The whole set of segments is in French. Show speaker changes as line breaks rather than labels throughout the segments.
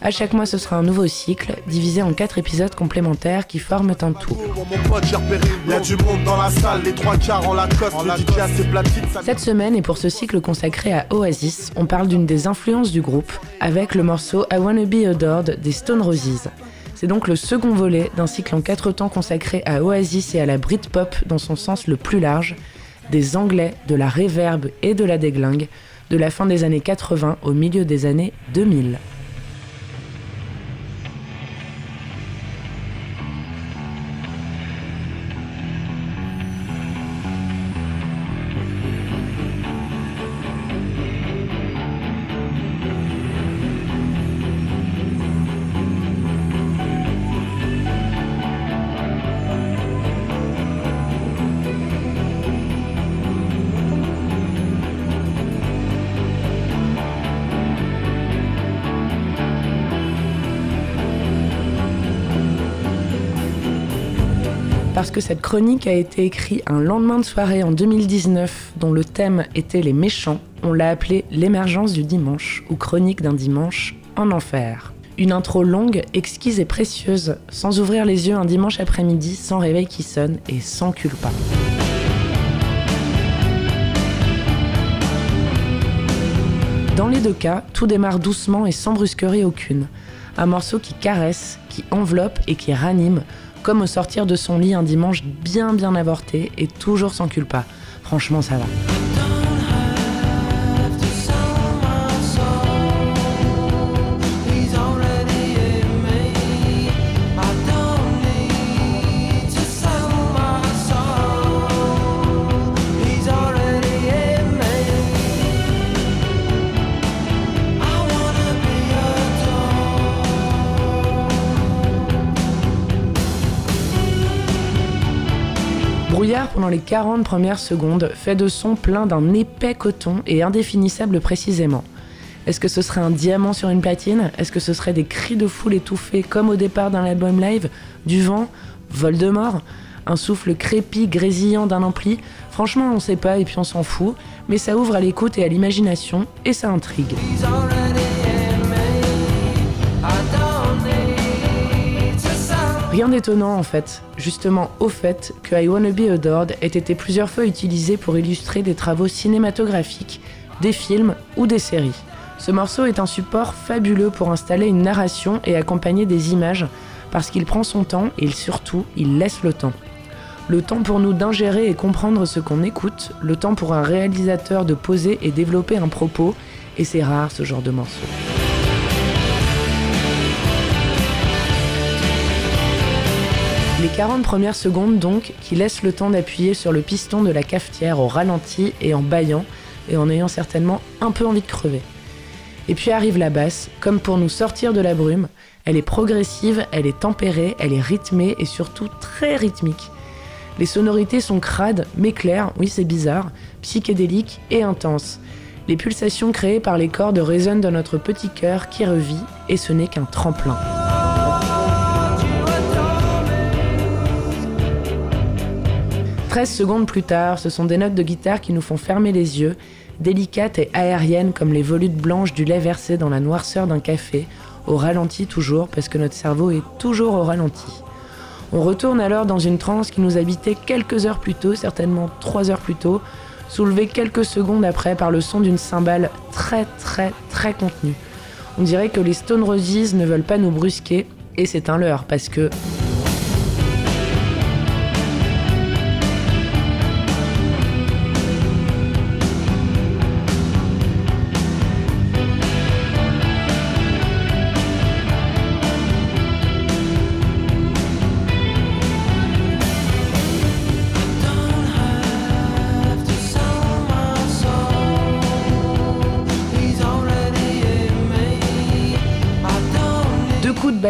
À chaque mois, ce sera un nouveau cycle, divisé en quatre épisodes complémentaires qui forment un tout. Cette semaine, et pour ce cycle consacré à Oasis, on parle d'une des influences du groupe, avec le morceau I Wanna Be Adored des Stone Roses. C'est donc le second volet d'un cycle en quatre temps consacré à Oasis et à la Britpop dans son sens le plus large, des Anglais, de la réverb et de la déglingue, de la fin des années 80 au milieu des années 2000. Parce que cette chronique a été écrite un lendemain de soirée en 2019 dont le thème était les méchants. On l'a appelé l'émergence du dimanche ou chronique d'un dimanche en enfer. Une intro longue, exquise et précieuse, sans ouvrir les yeux un dimanche après-midi, sans réveil qui sonne et sans culpa. Dans les deux cas, tout démarre doucement et sans brusquerie aucune. Un morceau qui caresse, qui enveloppe et qui ranime, comme au sortir de son lit un dimanche bien bien avorté et toujours sans culpa. Franchement, ça va. Pendant les 40 premières secondes fait de son plein d'un épais coton et indéfinissable précisément. Est-ce que ce serait un diamant sur une platine? Est-ce que ce serait des cris de foule étouffés comme au départ d'un album live? Du vent? Voldemort Un souffle crépi, grésillant d'un ampli? Franchement, on sait pas et puis on s'en fout, mais ça ouvre à l'écoute et à l'imagination et ça intrigue. Rien d'étonnant en fait, justement au fait que I Wanna Be Adored ait été plusieurs fois utilisé pour illustrer des travaux cinématographiques, des films ou des séries. Ce morceau est un support fabuleux pour installer une narration et accompagner des images parce qu'il prend son temps et surtout il laisse le temps. Le temps pour nous d'ingérer et comprendre ce qu'on écoute, le temps pour un réalisateur de poser et développer un propos, et c'est rare ce genre de morceau. 40 premières secondes donc, qui laissent le temps d'appuyer sur le piston de la cafetière au ralenti et en baillant, et en ayant certainement un peu envie de crever. Et puis arrive la basse, comme pour nous sortir de la brume. Elle est progressive, elle est tempérée, elle est rythmée et surtout très rythmique. Les sonorités sont crades, mais claires, oui c'est bizarre, psychédéliques et intenses. Les pulsations créées par les cordes résonnent dans notre petit cœur qui revit, et ce n'est qu'un tremplin. 13 secondes plus tard, ce sont des notes de guitare qui nous font fermer les yeux, délicates et aériennes comme les volutes blanches du lait versé dans la noirceur d'un café, au ralenti toujours, parce que notre cerveau est toujours au ralenti. On retourne alors dans une transe qui nous habitait quelques heures plus tôt, certainement trois heures plus tôt, soulevée quelques secondes après par le son d'une cymbale très très très contenue. On dirait que les Stone Roses ne veulent pas nous brusquer, et c'est un leurre, parce que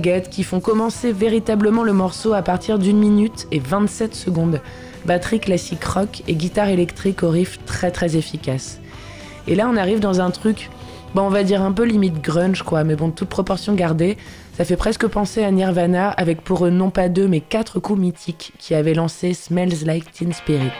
qui font commencer véritablement le morceau à partir d'une minute et 27 secondes. batterie classique rock et guitare électrique au riff très très efficace. Et là on arrive dans un truc, bon on va dire un peu limite grunge quoi, mais bon toute proportion gardée, ça fait presque penser à Nirvana avec pour eux non pas deux mais quatre coups mythiques qui avaient lancé Smells Like Teen Spirit.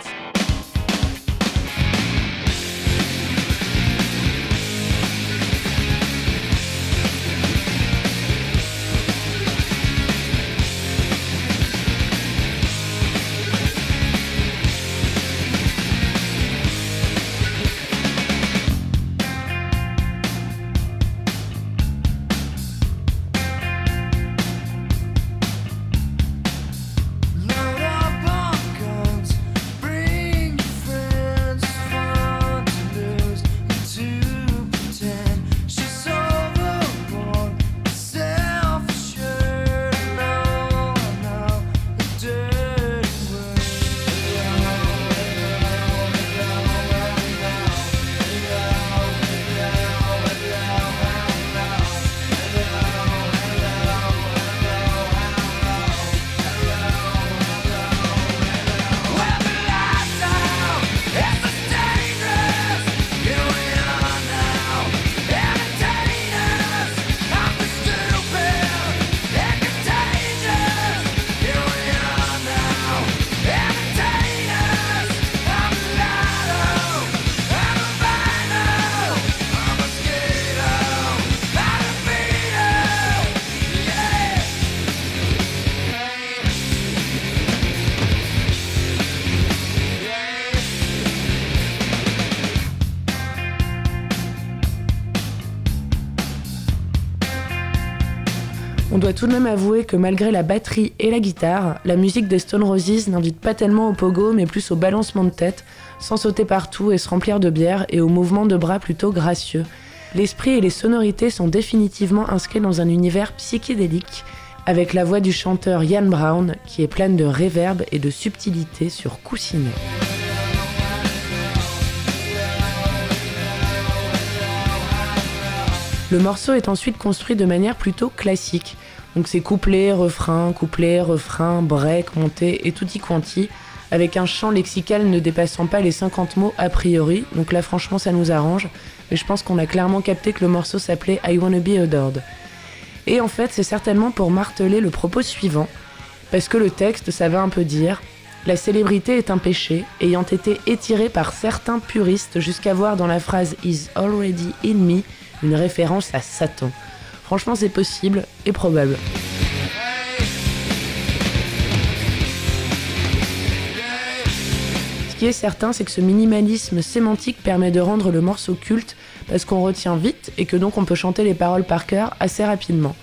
On doit tout de même avouer que malgré la batterie et la guitare, la musique des Stone Roses n'invite pas tellement au pogo mais plus au balancement de tête, sans sauter partout et se remplir de bière et au mouvement de bras plutôt gracieux. L'esprit et les sonorités sont définitivement inscrits dans un univers psychédélique, avec la voix du chanteur Ian Brown qui est pleine de réverb et de subtilité sur coussinet. Le morceau est ensuite construit de manière plutôt classique. Donc c'est couplet, refrain, couplet, refrain, break, montée et tutti quanti, avec un chant lexical ne dépassant pas les 50 mots a priori. Donc là franchement ça nous arrange, mais je pense qu'on a clairement capté que le morceau s'appelait I Wanna Be Adored. Et en fait c'est certainement pour marteler le propos suivant, parce que le texte ça va un peu dire la célébrité est un péché, ayant été étiré par certains puristes jusqu'à voir dans la phrase Is already in me une référence à Satan. Franchement, c'est possible et probable. Ce qui est certain, c'est que ce minimalisme sémantique permet de rendre le morceau culte parce qu'on retient vite et que donc on peut chanter les paroles par cœur assez rapidement.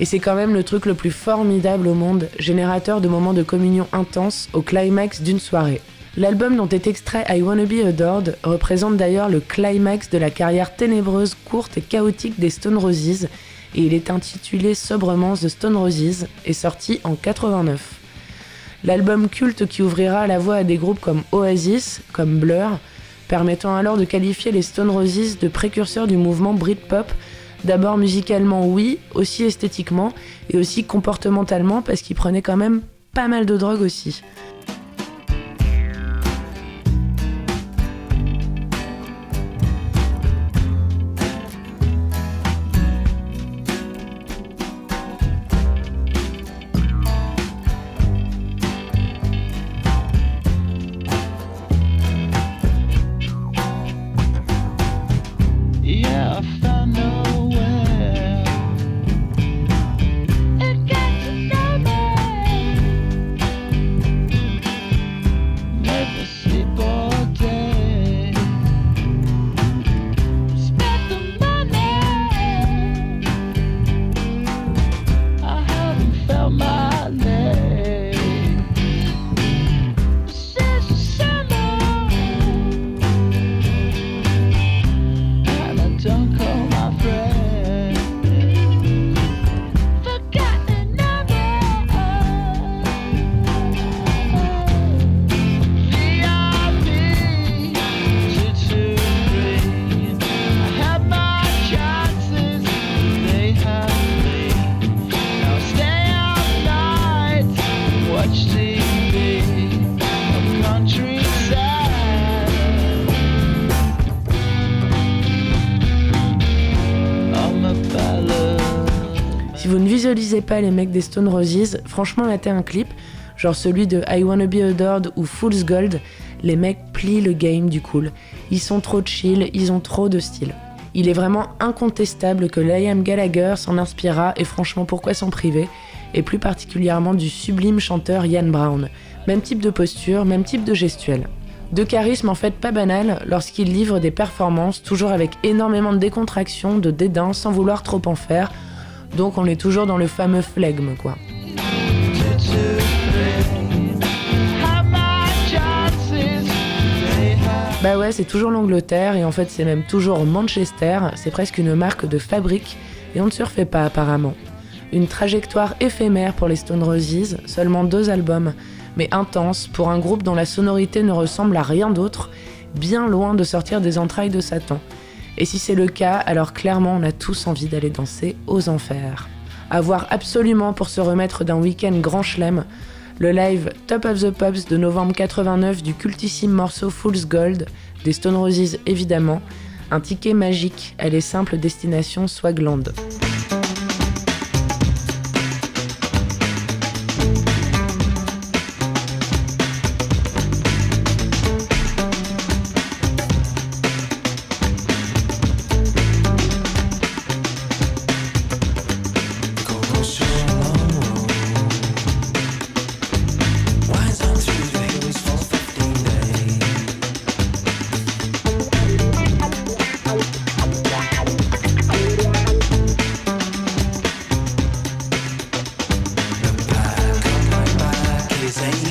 Et c'est quand même le truc le plus formidable au monde, générateur de moments de communion intense au climax d'une soirée. L'album dont est extrait I Wanna Be Adored représente d'ailleurs le climax de la carrière ténébreuse, courte et chaotique des Stone Roses, et il est intitulé sobrement The Stone Roses et sorti en 89. L'album culte qui ouvrira la voie à des groupes comme Oasis, comme Blur, permettant alors de qualifier les Stone Roses de précurseurs du mouvement Britpop, d'abord musicalement oui, aussi esthétiquement et aussi comportementalement parce qu'ils prenaient quand même pas mal de drogue aussi. Visualisez pas les mecs des Stone Roses, franchement, matez un clip, genre celui de I Wanna Be Adored ou Fool's Gold, les mecs plient le game du cool. Ils sont trop chill, ils ont trop de style. Il est vraiment incontestable que Liam Gallagher s'en inspira et franchement pourquoi s'en priver, et plus particulièrement du sublime chanteur Ian Brown. Même type de posture, même type de gestuelle. De charisme en fait pas banal lorsqu'il livre des performances toujours avec énormément de décontraction, de dédain, sans vouloir trop en faire. Donc on est toujours dans le fameux flegme quoi. Bah ouais, c'est toujours l'Angleterre et en fait c'est même toujours Manchester, c'est presque une marque de fabrique et on ne se refait pas apparemment. Une trajectoire éphémère pour les Stone Roses, seulement deux albums, mais intense pour un groupe dont la sonorité ne ressemble à rien d'autre, bien loin de sortir des entrailles de Satan. Et si c'est le cas, alors clairement on a tous envie d'aller danser aux enfers. À voir absolument pour se remettre d'un week-end grand chelem, le live Top of the Pops de novembre 89 du cultissime morceau Fool's Gold, des Stone Roses évidemment, un ticket magique à les simples destinations Swagland. crazy.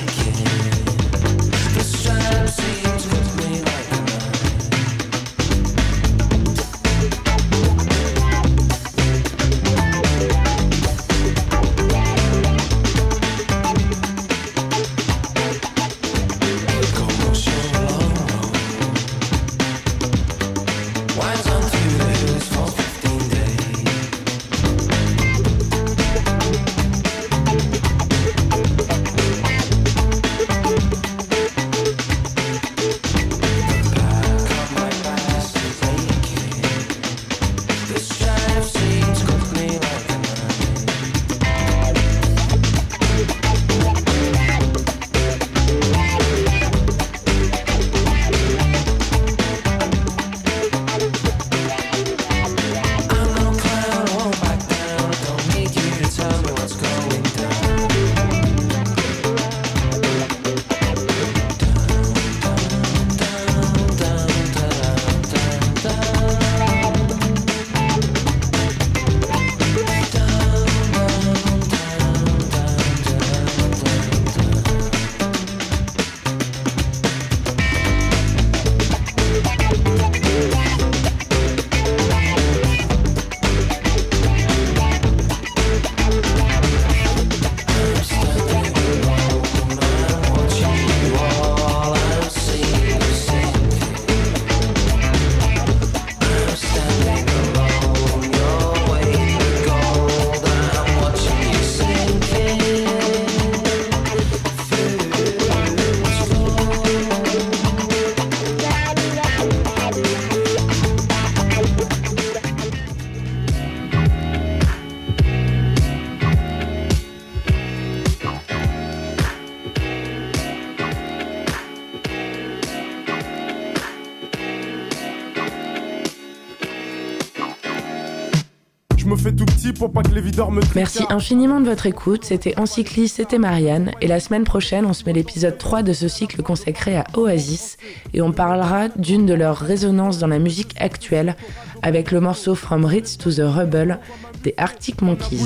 Merci infiniment de votre écoute. C'était Encyclis, c'était Marianne. Et la semaine prochaine, on se met l'épisode 3 de ce cycle consacré à Oasis. Et on parlera d'une de leurs résonances dans la musique actuelle avec le morceau From Ritz to the Rebel des Arctic Monkeys.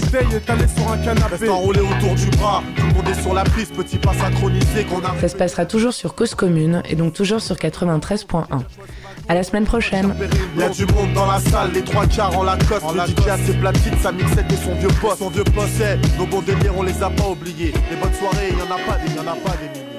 Ça se passera toujours sur Cause Commune et donc toujours sur 93.1. À la semaine prochaine.
Il y a du monde dans la salle, les trois quarts en la coste. Le DJ a ses platines, sa mixette et son vieux poste. Son vieux poste, nos bons délires, on les a pas oubliés. Les bonnes soirées, il y en a pas des, y en a pas des milliers.